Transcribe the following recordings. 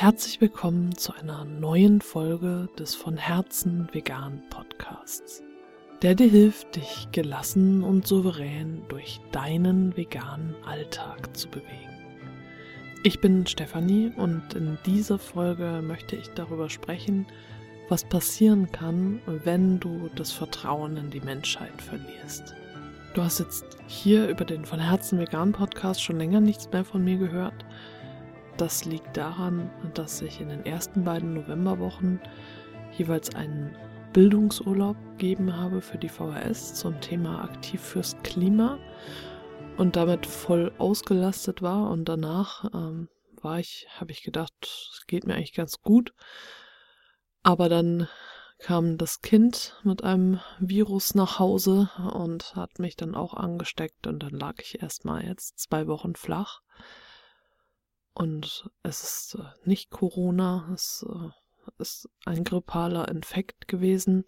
Herzlich willkommen zu einer neuen Folge des von Herzen vegan Podcasts, der dir hilft, dich gelassen und souverän durch deinen veganen Alltag zu bewegen. Ich bin Stefanie und in dieser Folge möchte ich darüber sprechen, was passieren kann, wenn du das Vertrauen in die Menschheit verlierst. Du hast jetzt hier über den von Herzen vegan Podcast schon länger nichts mehr von mir gehört das liegt daran, dass ich in den ersten beiden Novemberwochen jeweils einen Bildungsurlaub gegeben habe für die VHS zum Thema aktiv fürs Klima und damit voll ausgelastet war und danach ähm, war ich, habe ich gedacht, es geht mir eigentlich ganz gut. Aber dann kam das Kind mit einem Virus nach Hause und hat mich dann auch angesteckt und dann lag ich erstmal jetzt zwei Wochen flach. Und es ist äh, nicht Corona, es äh, ist ein grippaler Infekt gewesen.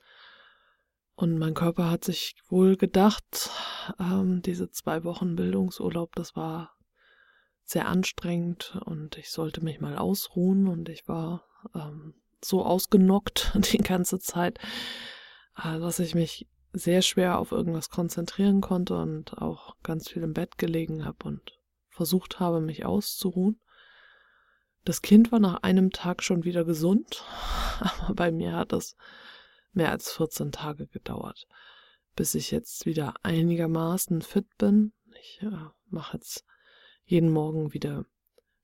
Und mein Körper hat sich wohl gedacht, ähm, diese zwei Wochen Bildungsurlaub, das war sehr anstrengend und ich sollte mich mal ausruhen und ich war ähm, so ausgenockt die ganze Zeit, äh, dass ich mich sehr schwer auf irgendwas konzentrieren konnte und auch ganz viel im Bett gelegen habe und versucht habe, mich auszuruhen. Das Kind war nach einem Tag schon wieder gesund, aber bei mir hat es mehr als 14 Tage gedauert, bis ich jetzt wieder einigermaßen fit bin. Ich äh, mache jetzt jeden Morgen wieder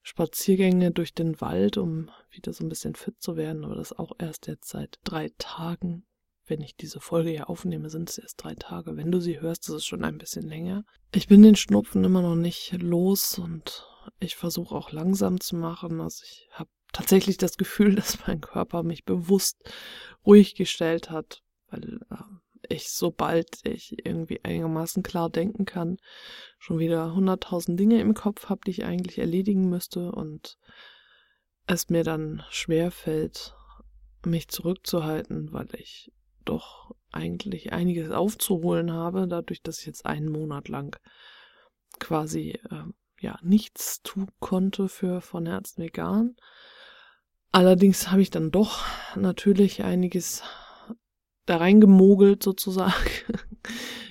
Spaziergänge durch den Wald, um wieder so ein bisschen fit zu werden, aber das auch erst jetzt seit drei Tagen. Wenn ich diese Folge hier aufnehme, sind es erst drei Tage. Wenn du sie hörst, ist es schon ein bisschen länger. Ich bin den Schnupfen immer noch nicht los und ich versuche auch langsam zu machen. Also ich habe tatsächlich das Gefühl, dass mein Körper mich bewusst ruhig gestellt hat, weil äh, ich, sobald ich irgendwie einigermaßen klar denken kann, schon wieder hunderttausend Dinge im Kopf habe, die ich eigentlich erledigen müsste und es mir dann schwer fällt, mich zurückzuhalten, weil ich doch eigentlich einiges aufzuholen habe, dadurch, dass ich jetzt einen Monat lang quasi äh, ja nichts tun konnte für von Herzen vegan. Allerdings habe ich dann doch natürlich einiges da reingemogelt sozusagen.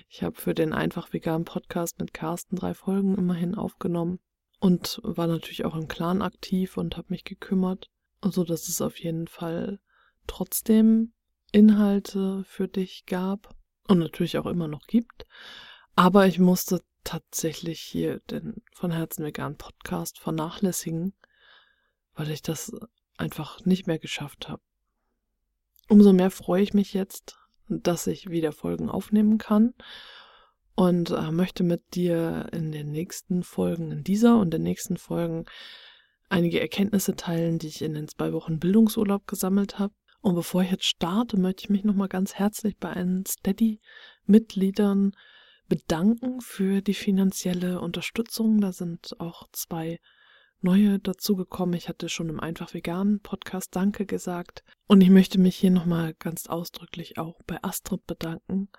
Ich habe für den einfach vegan Podcast mit Carsten drei Folgen immerhin aufgenommen und war natürlich auch im Clan aktiv und habe mich gekümmert, so dass es auf jeden Fall trotzdem Inhalte für dich gab und natürlich auch immer noch gibt. Aber ich musste tatsächlich hier den von Herzen vegan Podcast vernachlässigen, weil ich das einfach nicht mehr geschafft habe. Umso mehr freue ich mich jetzt, dass ich wieder Folgen aufnehmen kann und äh, möchte mit dir in den nächsten Folgen, in dieser und den nächsten Folgen, einige Erkenntnisse teilen, die ich in den zwei Wochen Bildungsurlaub gesammelt habe. Und bevor ich jetzt starte, möchte ich mich nochmal ganz herzlich bei allen Steady-Mitgliedern bedanken für die finanzielle Unterstützung. Da sind auch zwei neue dazugekommen. Ich hatte schon im Einfach Vegan Podcast Danke gesagt. Und ich möchte mich hier nochmal ganz ausdrücklich auch bei Astrid bedanken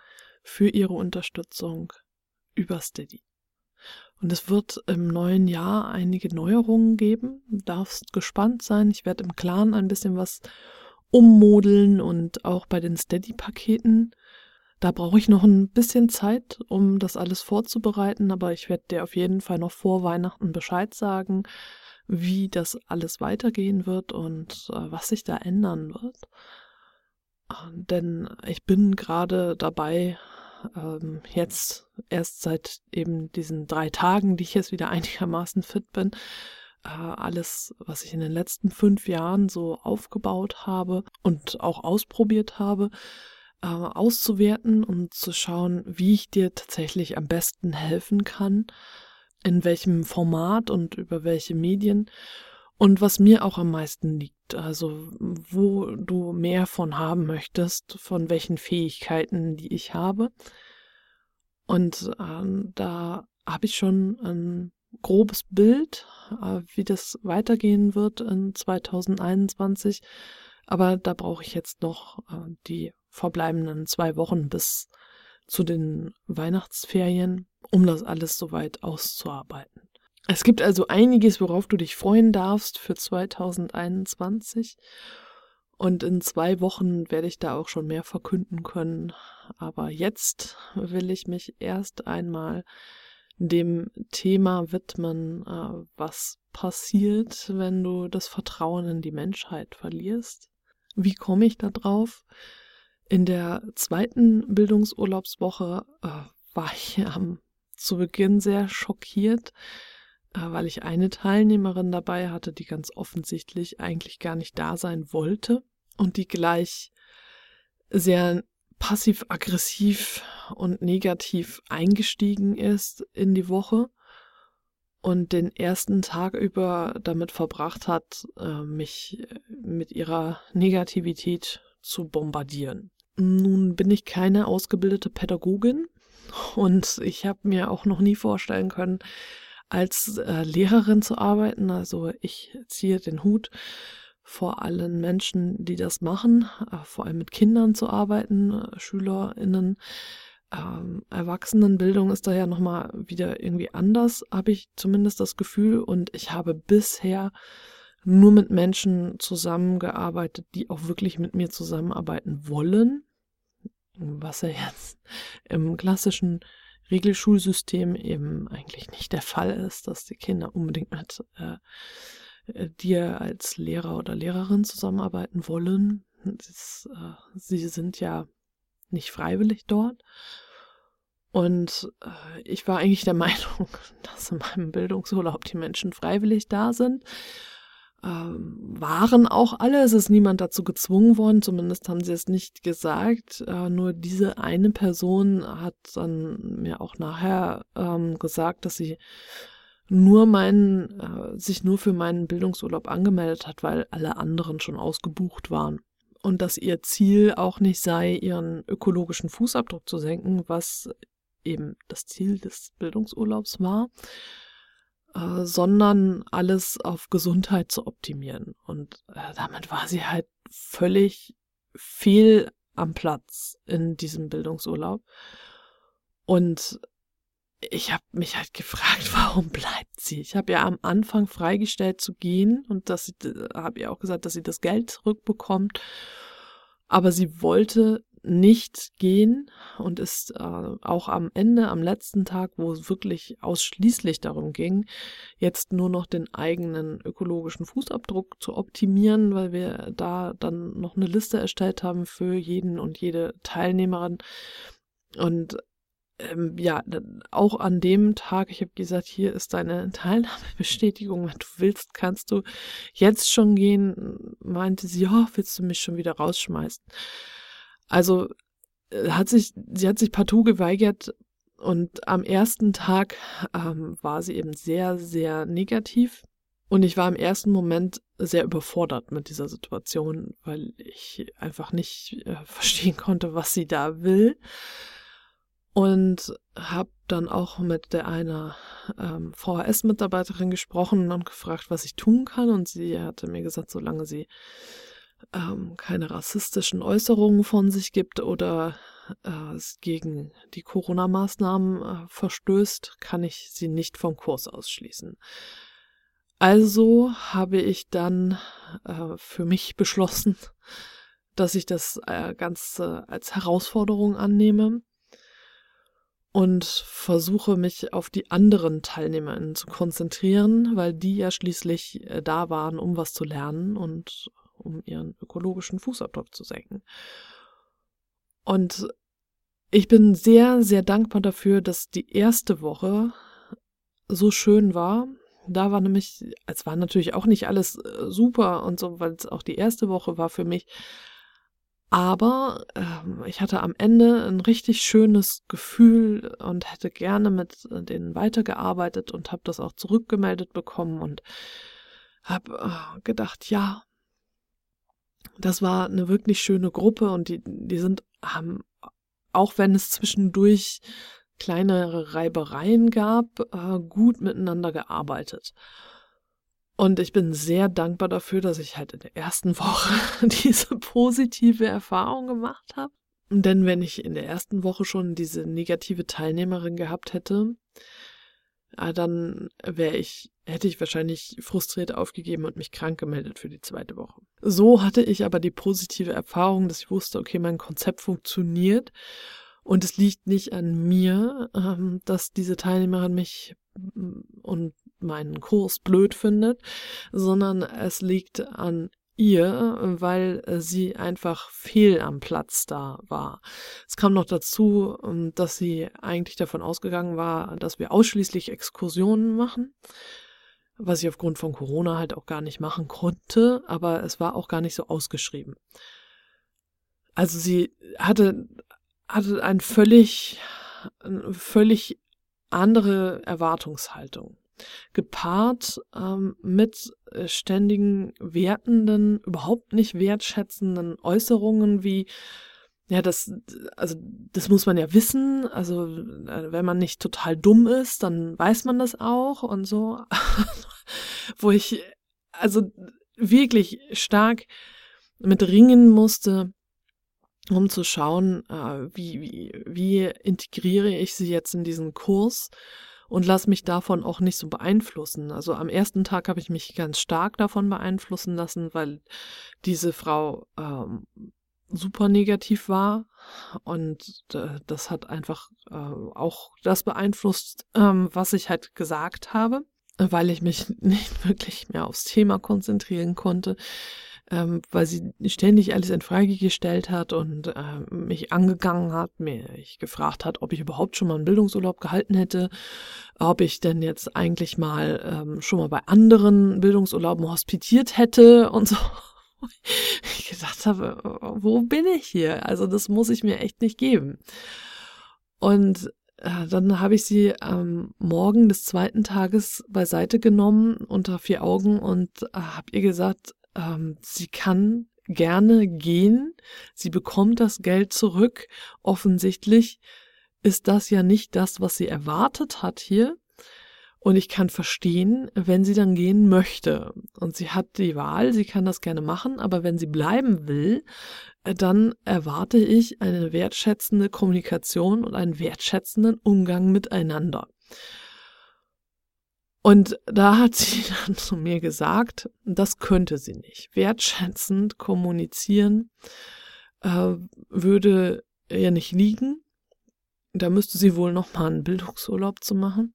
für ihre Unterstützung über Steady. Und es wird im neuen Jahr einige Neuerungen geben. Du darfst gespannt sein. Ich werde im Clan ein bisschen was ummodeln und auch bei den Steady-Paketen da brauche ich noch ein bisschen Zeit, um das alles vorzubereiten, aber ich werde dir auf jeden Fall noch vor Weihnachten Bescheid sagen, wie das alles weitergehen wird und äh, was sich da ändern wird. Denn ich bin gerade dabei, ähm, jetzt erst seit eben diesen drei Tagen, die ich jetzt wieder einigermaßen fit bin, äh, alles, was ich in den letzten fünf Jahren so aufgebaut habe und auch ausprobiert habe, äh, auszuwerten und zu schauen, wie ich dir tatsächlich am besten helfen kann, in welchem Format und über welche Medien und was mir auch am meisten liegt, also wo du mehr von haben möchtest, von welchen Fähigkeiten, die ich habe. Und äh, da habe ich schon ein grobes Bild, äh, wie das weitergehen wird in 2021. Aber da brauche ich jetzt noch äh, die verbleibenden zwei Wochen bis zu den Weihnachtsferien, um das alles soweit auszuarbeiten. Es gibt also einiges, worauf du dich freuen darfst für 2021. Und in zwei Wochen werde ich da auch schon mehr verkünden können. Aber jetzt will ich mich erst einmal dem Thema widmen, äh, was passiert, wenn du das Vertrauen in die Menschheit verlierst. Wie komme ich da drauf? In der zweiten Bildungsurlaubswoche äh, war ich am, zu Beginn sehr schockiert, äh, weil ich eine Teilnehmerin dabei hatte, die ganz offensichtlich eigentlich gar nicht da sein wollte und die gleich sehr passiv-aggressiv und negativ eingestiegen ist in die Woche und den ersten Tag über damit verbracht hat, äh, mich mit ihrer Negativität zu bombardieren. Nun bin ich keine ausgebildete Pädagogin und ich habe mir auch noch nie vorstellen können, als äh, Lehrerin zu arbeiten. Also ich ziehe den Hut vor allen Menschen, die das machen, äh, vor allem mit Kindern zu arbeiten, äh, SchülerInnen. Ähm, Erwachsenenbildung ist da ja nochmal wieder irgendwie anders, habe ich zumindest das Gefühl. Und ich habe bisher nur mit Menschen zusammengearbeitet, die auch wirklich mit mir zusammenarbeiten wollen. Was ja jetzt im klassischen Regelschulsystem eben eigentlich nicht der Fall ist, dass die Kinder unbedingt mit äh, dir als Lehrer oder Lehrerin zusammenarbeiten wollen. Das, äh, sie sind ja nicht freiwillig dort. Und äh, ich war eigentlich der Meinung, dass in meinem Bildungsurlaub die Menschen freiwillig da sind. Ähm, waren auch alle, es ist niemand dazu gezwungen worden, zumindest haben sie es nicht gesagt. Äh, nur diese eine Person hat dann mir auch nachher ähm, gesagt, dass sie nur meinen, äh, sich nur für meinen Bildungsurlaub angemeldet hat, weil alle anderen schon ausgebucht waren. Und dass ihr Ziel auch nicht sei, ihren ökologischen Fußabdruck zu senken, was eben das Ziel des Bildungsurlaubs war, äh, sondern alles auf Gesundheit zu optimieren. Und äh, damit war sie halt völlig fehl am Platz in diesem Bildungsurlaub. Und ich habe mich halt gefragt, warum bleibt sie? Ich habe ja am Anfang freigestellt zu gehen und das habe ihr auch gesagt, dass sie das Geld zurückbekommt. Aber sie wollte nicht gehen und ist äh, auch am Ende, am letzten Tag, wo es wirklich ausschließlich darum ging, jetzt nur noch den eigenen ökologischen Fußabdruck zu optimieren, weil wir da dann noch eine Liste erstellt haben für jeden und jede Teilnehmerin. Und ähm, ja, auch an dem Tag, ich habe gesagt, hier ist deine Teilnahmebestätigung, wenn du willst, kannst du jetzt schon gehen, meinte sie, ja, willst du mich schon wieder rausschmeißen? Also äh, hat sich, sie hat sich partout geweigert und am ersten Tag ähm, war sie eben sehr, sehr negativ. Und ich war im ersten Moment sehr überfordert mit dieser Situation, weil ich einfach nicht äh, verstehen konnte, was sie da will und habe dann auch mit der einer ähm, VHS-Mitarbeiterin gesprochen und gefragt, was ich tun kann. Und sie hatte mir gesagt, solange sie ähm, keine rassistischen Äußerungen von sich gibt oder äh, gegen die Corona-Maßnahmen äh, verstößt, kann ich sie nicht vom Kurs ausschließen. Also habe ich dann äh, für mich beschlossen, dass ich das äh, Ganze als Herausforderung annehme und versuche mich auf die anderen TeilnehmerInnen zu konzentrieren, weil die ja schließlich äh, da waren, um was zu lernen und um ihren ökologischen Fußabdruck zu senken. Und ich bin sehr, sehr dankbar dafür, dass die erste Woche so schön war. Da war nämlich, es war natürlich auch nicht alles äh, super und so, weil es auch die erste Woche war für mich aber ähm, ich hatte am Ende ein richtig schönes Gefühl und hätte gerne mit denen weitergearbeitet und habe das auch zurückgemeldet bekommen und habe äh, gedacht, ja, das war eine wirklich schöne Gruppe und die, die sind, haben, auch wenn es zwischendurch kleinere Reibereien gab, äh, gut miteinander gearbeitet. Und ich bin sehr dankbar dafür, dass ich halt in der ersten Woche diese positive Erfahrung gemacht habe. Denn wenn ich in der ersten Woche schon diese negative Teilnehmerin gehabt hätte, äh, dann wäre ich, hätte ich wahrscheinlich frustriert aufgegeben und mich krank gemeldet für die zweite Woche. So hatte ich aber die positive Erfahrung, dass ich wusste, okay, mein Konzept funktioniert und es liegt nicht an mir, ähm, dass diese Teilnehmerin mich mm, und meinen Kurs blöd findet, sondern es liegt an ihr, weil sie einfach fehl am Platz da war. Es kam noch dazu, ähm, dass sie eigentlich davon ausgegangen war, dass wir ausschließlich Exkursionen machen, was ich aufgrund von Corona halt auch gar nicht machen konnte, aber es war auch gar nicht so ausgeschrieben. Also sie hatte, hatte ein völlig, eine völlig andere Erwartungshaltung gepaart ähm, mit äh, ständigen wertenden, überhaupt nicht wertschätzenden Äußerungen wie ja, das, also, das muss man ja wissen. Also, äh, wenn man nicht total dumm ist, dann weiß man das auch und so. Wo ich, also, wirklich stark mit ringen musste, um zu schauen, äh, wie, wie, wie integriere ich sie jetzt in diesen Kurs und lass mich davon auch nicht so beeinflussen. Also am ersten Tag habe ich mich ganz stark davon beeinflussen lassen, weil diese Frau ähm, super negativ war und äh, das hat einfach äh, auch das beeinflusst, ähm, was ich halt gesagt habe, weil ich mich nicht wirklich mehr aufs Thema konzentrieren konnte ähm, weil sie ständig alles in Frage gestellt hat und äh, mich angegangen hat, mich gefragt hat, ob ich überhaupt schon mal einen Bildungsurlaub gehalten hätte, ob ich denn jetzt eigentlich mal ähm, schon mal bei anderen Bildungsurlauben hospitiert hätte und so. Ich gedacht habe, wo bin ich hier? Also das muss ich mir echt nicht geben. Und äh, dann habe ich sie am Morgen des zweiten Tages beiseite genommen unter vier Augen und äh, habe ihr gesagt, ähm, sie kann gerne gehen, sie bekommt das Geld zurück. Offensichtlich ist das ja nicht das, was sie erwartet hat hier. Und ich kann verstehen, wenn sie dann gehen möchte. Und sie hat die Wahl, sie kann das gerne machen, aber wenn sie bleiben will, äh, dann erwarte ich eine wertschätzende Kommunikation und einen wertschätzenden Umgang miteinander. Und da hat sie dann zu mir gesagt, das könnte sie nicht. Wertschätzend kommunizieren äh, würde ihr nicht liegen. Da müsste sie wohl noch mal einen Bildungsurlaub zu machen.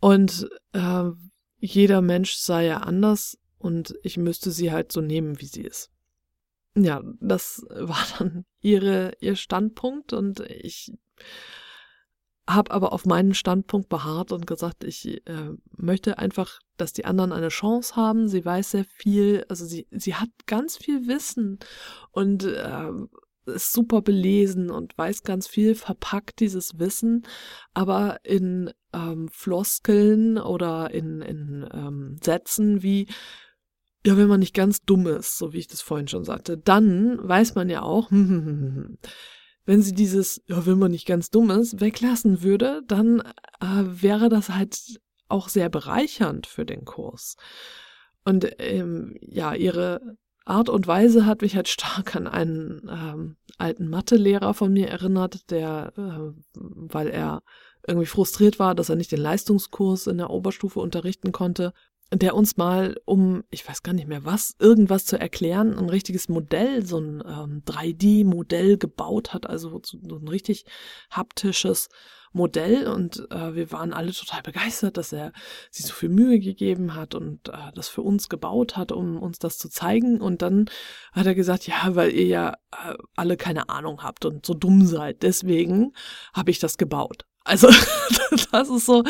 Und äh, jeder Mensch sei ja anders und ich müsste sie halt so nehmen, wie sie ist. Ja, das war dann ihre, ihr Standpunkt und ich habe aber auf meinen Standpunkt beharrt und gesagt, ich äh, möchte einfach, dass die anderen eine Chance haben. Sie weiß sehr viel, also sie, sie hat ganz viel Wissen und äh, ist super belesen und weiß ganz viel, verpackt dieses Wissen, aber in ähm, Floskeln oder in, in ähm, Sätzen wie ja, wenn man nicht ganz dumm ist, so wie ich das vorhin schon sagte, dann weiß man ja auch, wenn sie dieses, ja, wenn man nicht ganz dumm ist, weglassen würde, dann äh, wäre das halt auch sehr bereichernd für den Kurs. Und ähm, ja, ihre Art und Weise hat mich halt stark an einen ähm, alten Mathelehrer von mir erinnert, der, äh, weil er irgendwie frustriert war, dass er nicht den Leistungskurs in der Oberstufe unterrichten konnte, der uns mal, um, ich weiß gar nicht mehr was, irgendwas zu erklären, ein richtiges Modell, so ein ähm, 3D-Modell gebaut hat, also so ein richtig haptisches Modell und äh, wir waren alle total begeistert, dass er sich so viel Mühe gegeben hat und äh, das für uns gebaut hat, um uns das zu zeigen. Und dann hat er gesagt, ja, weil ihr ja äh, alle keine Ahnung habt und so dumm seid, deswegen habe ich das gebaut. Also das ist so,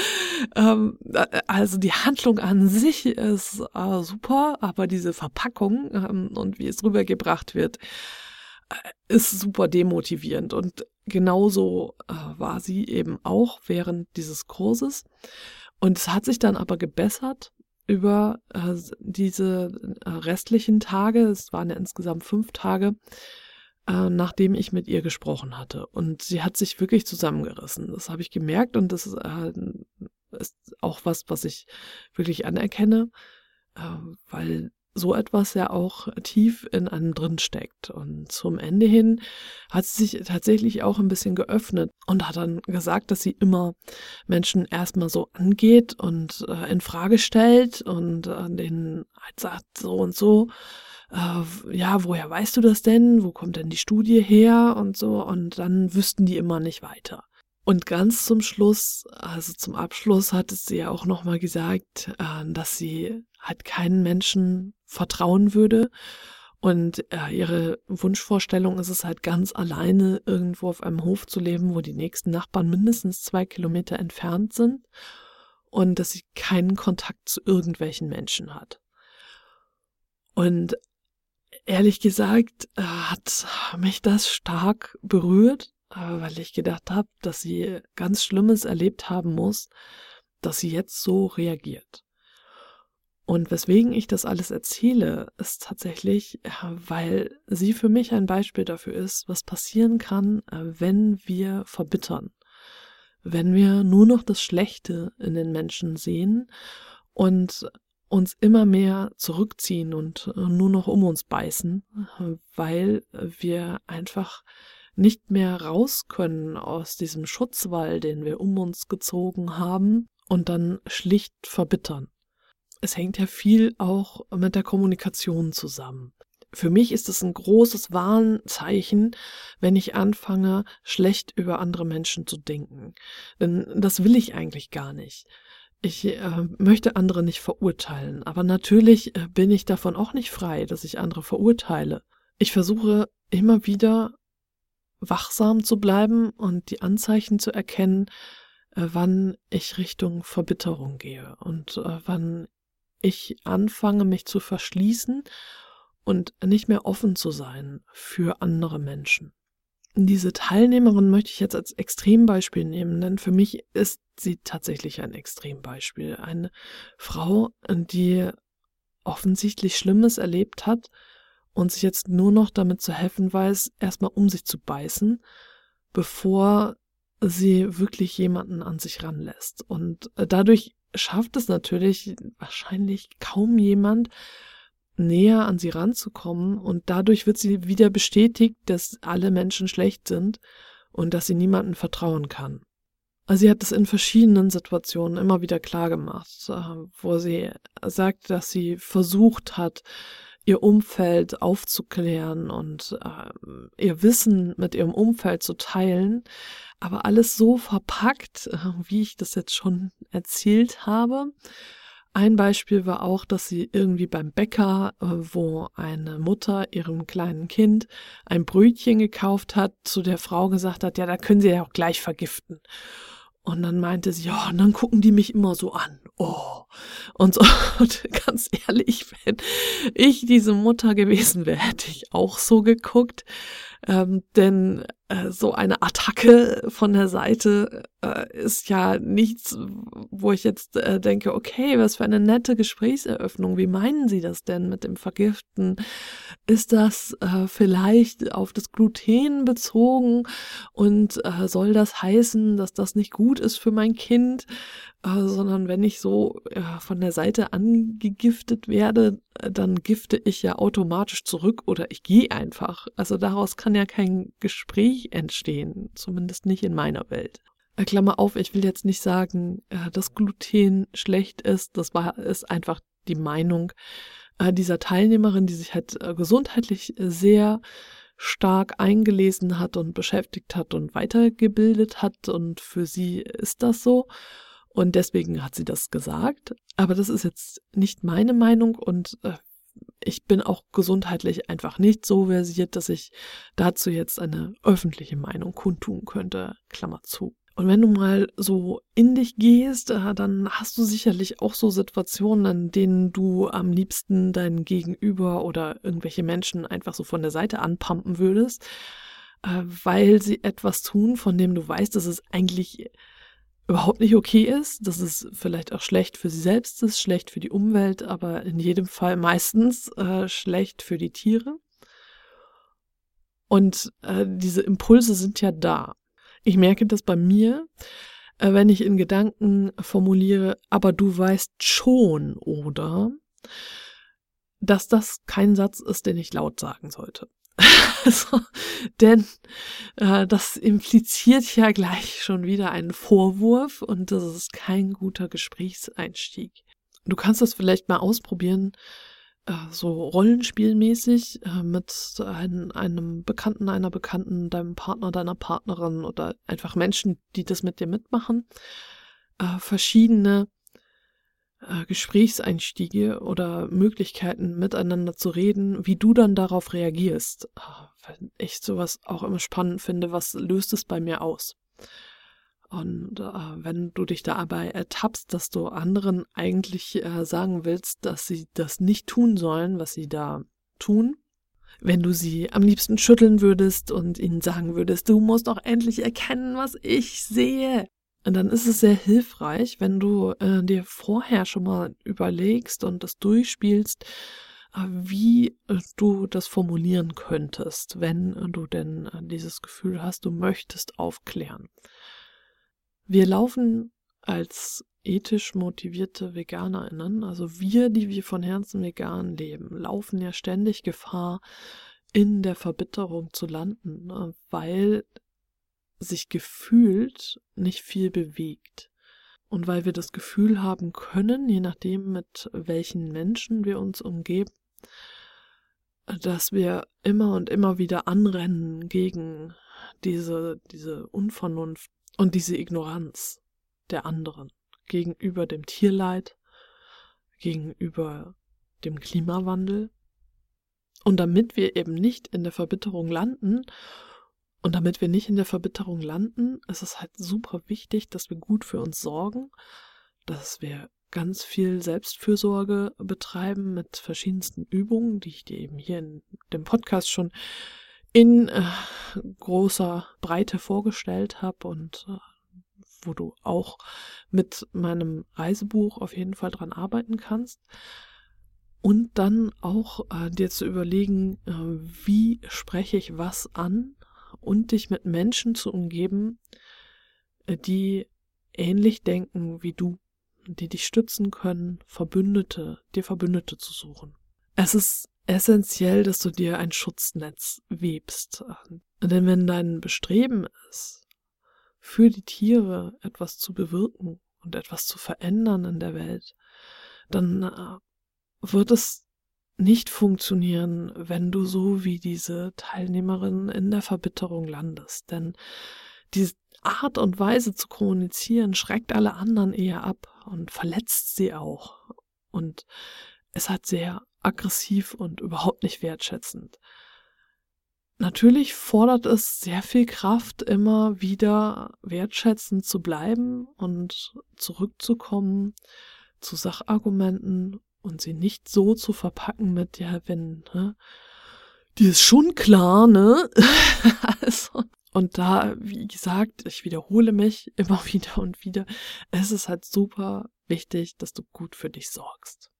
ähm, also die Handlung an sich ist äh, super, aber diese Verpackung ähm, und wie es rübergebracht wird, äh, ist super demotivierend. Und genauso äh, war sie eben auch während dieses Kurses. Und es hat sich dann aber gebessert über äh, diese äh, restlichen Tage. Es waren ja insgesamt fünf Tage äh, nachdem ich mit ihr gesprochen hatte. Und sie hat sich wirklich zusammengerissen. Das habe ich gemerkt und das ist, äh, auch was, was ich wirklich anerkenne, äh, weil so etwas ja auch tief in einem drin steckt. Und zum Ende hin hat sie sich tatsächlich auch ein bisschen geöffnet und hat dann gesagt, dass sie immer Menschen erstmal so angeht und in Frage stellt und äh, denen halt sagt, so und so, äh, ja, woher weißt du das denn? Wo kommt denn die Studie her? Und so. Und dann wüssten die immer nicht weiter. Und ganz zum Schluss, also zum Abschluss, hat sie ja auch nochmal gesagt, äh, dass sie halt keinen Menschen vertrauen würde. Und äh, ihre Wunschvorstellung ist es halt ganz alleine irgendwo auf einem Hof zu leben, wo die nächsten Nachbarn mindestens zwei Kilometer entfernt sind und dass sie keinen Kontakt zu irgendwelchen Menschen hat. Und ehrlich gesagt äh, hat mich das stark berührt, äh, weil ich gedacht habe, dass sie ganz Schlimmes erlebt haben muss, dass sie jetzt so reagiert. Und weswegen ich das alles erzähle, ist tatsächlich, weil sie für mich ein Beispiel dafür ist, was passieren kann, äh, wenn wir verbittern. Wenn wir nur noch das Schlechte in den Menschen sehen und uns immer mehr zurückziehen und äh, nur noch um uns beißen, weil wir einfach nicht mehr raus können aus diesem Schutzwall, den wir um uns gezogen haben und dann schlicht verbittern. Es hängt ja viel auch mit der Kommunikation zusammen. Für mich ist es ein großes Warnzeichen, wenn ich anfange, schlecht über andere Menschen zu denken. Denn das will ich eigentlich gar nicht. Ich äh, möchte andere nicht verurteilen, aber natürlich äh, bin ich davon auch nicht frei, dass ich andere verurteile. Ich versuche immer wieder wachsam zu bleiben und die Anzeichen zu erkennen, äh, wann ich Richtung Verbitterung gehe und äh, wann ich anfange, mich zu verschließen und nicht mehr offen zu sein für andere Menschen. Diese Teilnehmerin möchte ich jetzt als Extrembeispiel nehmen, denn für mich ist sie tatsächlich ein Extrembeispiel. Eine Frau, die offensichtlich Schlimmes erlebt hat und sich jetzt nur noch damit zu helfen weiß, erstmal um sich zu beißen, bevor sie wirklich jemanden an sich ranlässt. Und dadurch schafft es natürlich wahrscheinlich kaum jemand, näher an sie ranzukommen und dadurch wird sie wieder bestätigt, dass alle Menschen schlecht sind und dass sie niemandem vertrauen kann. Also sie hat es in verschiedenen Situationen immer wieder klar gemacht, äh, wo sie sagt, dass sie versucht hat, ihr Umfeld aufzuklären und äh, ihr Wissen mit ihrem Umfeld zu teilen, aber alles so verpackt, äh, wie ich das jetzt schon erzählt habe, ein Beispiel war auch, dass sie irgendwie beim Bäcker, äh, wo eine Mutter ihrem kleinen Kind ein Brötchen gekauft hat, zu der Frau gesagt hat, ja, da können Sie ja auch gleich vergiften. Und dann meinte sie, ja, und dann gucken die mich immer so an. Oh. Und so, und ganz ehrlich, wenn ich diese Mutter gewesen wäre, hätte ich auch so geguckt. Ähm, denn so eine Attacke von der Seite äh, ist ja nichts, wo ich jetzt äh, denke, okay, was für eine nette Gesprächseröffnung. Wie meinen Sie das denn mit dem Vergiften? Ist das äh, vielleicht auf das Gluten bezogen und äh, soll das heißen, dass das nicht gut ist für mein Kind? Äh, sondern wenn ich so äh, von der Seite angegiftet werde, äh, dann gifte ich ja automatisch zurück oder ich gehe einfach. Also daraus kann ja kein Gespräch entstehen, zumindest nicht in meiner Welt. Äh, Klammer auf, ich will jetzt nicht sagen, äh, dass Gluten schlecht ist. Das war ist einfach die Meinung äh, dieser Teilnehmerin, die sich halt gesundheitlich sehr stark eingelesen hat und beschäftigt hat und weitergebildet hat und für sie ist das so. Und deswegen hat sie das gesagt. Aber das ist jetzt nicht meine Meinung und ich bin auch gesundheitlich einfach nicht so versiert, dass ich dazu jetzt eine öffentliche Meinung kundtun könnte. Klammer zu. Und wenn du mal so in dich gehst, äh, dann hast du sicherlich auch so Situationen, in denen du am liebsten deinen Gegenüber oder irgendwelche Menschen einfach so von der Seite anpumpen würdest, äh, weil sie etwas tun, von dem du weißt, dass es eigentlich überhaupt nicht okay ist, dass es vielleicht auch schlecht für sie selbst ist, schlecht für die Umwelt, aber in jedem Fall meistens äh, schlecht für die Tiere. Und äh, diese Impulse sind ja da. Ich merke das bei mir, äh, wenn ich in Gedanken formuliere, aber du weißt schon, oder? dass das kein Satz ist, den ich laut sagen sollte. also, denn äh, das impliziert ja gleich schon wieder einen Vorwurf und das ist kein guter Gesprächseinstieg. Du kannst das vielleicht mal ausprobieren, äh, so rollenspielmäßig äh, mit ein, einem Bekannten, einer Bekannten, deinem Partner, deiner Partnerin oder einfach Menschen, die das mit dir mitmachen, äh, verschiedene äh, Gesprächseinstiege oder Möglichkeiten miteinander zu reden, wie du dann darauf reagierst. Ah, weil ich sowas auch immer spannend finde, was löst es bei mir aus? Und äh, wenn du dich dabei ertappst, dass du anderen eigentlich äh, sagen willst, dass sie das nicht tun sollen, was sie da tun, wenn du sie am liebsten schütteln würdest und ihnen sagen würdest, du musst doch endlich erkennen, was ich sehe. Dann ist es sehr hilfreich, wenn du äh, dir vorher schon mal überlegst und das durchspielst, äh, wie äh, du das formulieren könntest, wenn du denn äh, dieses Gefühl hast, du möchtest aufklären. Wir laufen als ethisch motivierte VeganerInnen, also wir, die wir von Herzen vegan leben, laufen ja ständig Gefahr, in der Verbitterung zu landen, ne, weil sich gefühlt nicht viel bewegt. Und weil wir das Gefühl haben können, je nachdem mit welchen Menschen wir uns umgeben, dass wir immer und immer wieder anrennen gegen diese, diese Unvernunft, und diese Ignoranz der anderen gegenüber dem Tierleid, gegenüber dem Klimawandel. Und damit wir eben nicht in der Verbitterung landen, und damit wir nicht in der Verbitterung landen, ist es halt super wichtig, dass wir gut für uns sorgen, dass wir ganz viel Selbstfürsorge betreiben mit verschiedensten Übungen, die ich dir eben hier in dem Podcast schon in äh, großer Breite vorgestellt habe und äh, wo du auch mit meinem Reisebuch auf jeden Fall dran arbeiten kannst. Und dann auch äh, dir zu überlegen, äh, wie spreche ich was an und dich mit Menschen zu umgeben, äh, die ähnlich denken wie du, die dich stützen können, Verbündete, dir Verbündete zu suchen. Es ist essentiell, dass du dir ein Schutznetz webst. Denn wenn dein Bestreben ist, für die Tiere etwas zu bewirken und etwas zu verändern in der Welt, dann äh, wird es nicht funktionieren, wenn du so wie diese Teilnehmerin in der Verbitterung landest. Denn diese Art und Weise zu kommunizieren schreckt alle anderen eher ab und verletzt sie auch. Und es hat sehr aggressiv und überhaupt nicht wertschätzend. Natürlich fordert es sehr viel Kraft, immer wieder wertschätzend zu bleiben und zurückzukommen zu Sachargumenten und sie nicht so zu verpacken mit, ja, wenn, ne, die ist schon klar, ne? also, und da, wie gesagt, ich wiederhole mich immer wieder und wieder, es ist halt super wichtig, dass du gut für dich sorgst.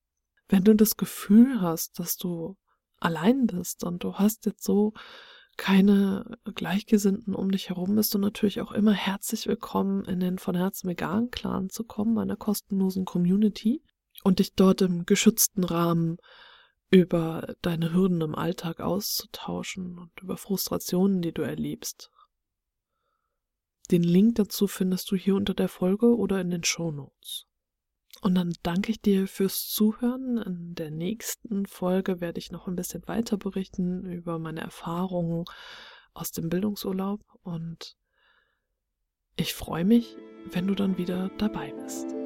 Wenn du das Gefühl hast, dass du allein bist und du hast jetzt so keine Gleichgesinnten um dich herum, bist du natürlich auch immer herzlich willkommen, in den von Herzen vegan Clan zu kommen, einer kostenlosen Community und dich dort im geschützten Rahmen über deine Hürden im Alltag auszutauschen und über Frustrationen, die du erlebst. Den Link dazu findest du hier unter der Folge oder in den Show Notes. Und dann danke ich dir fürs Zuhören. In der nächsten Folge werde ich noch ein bisschen weiter berichten über meine Erfahrungen aus dem Bildungsurlaub und ich freue mich, wenn du dann wieder dabei bist.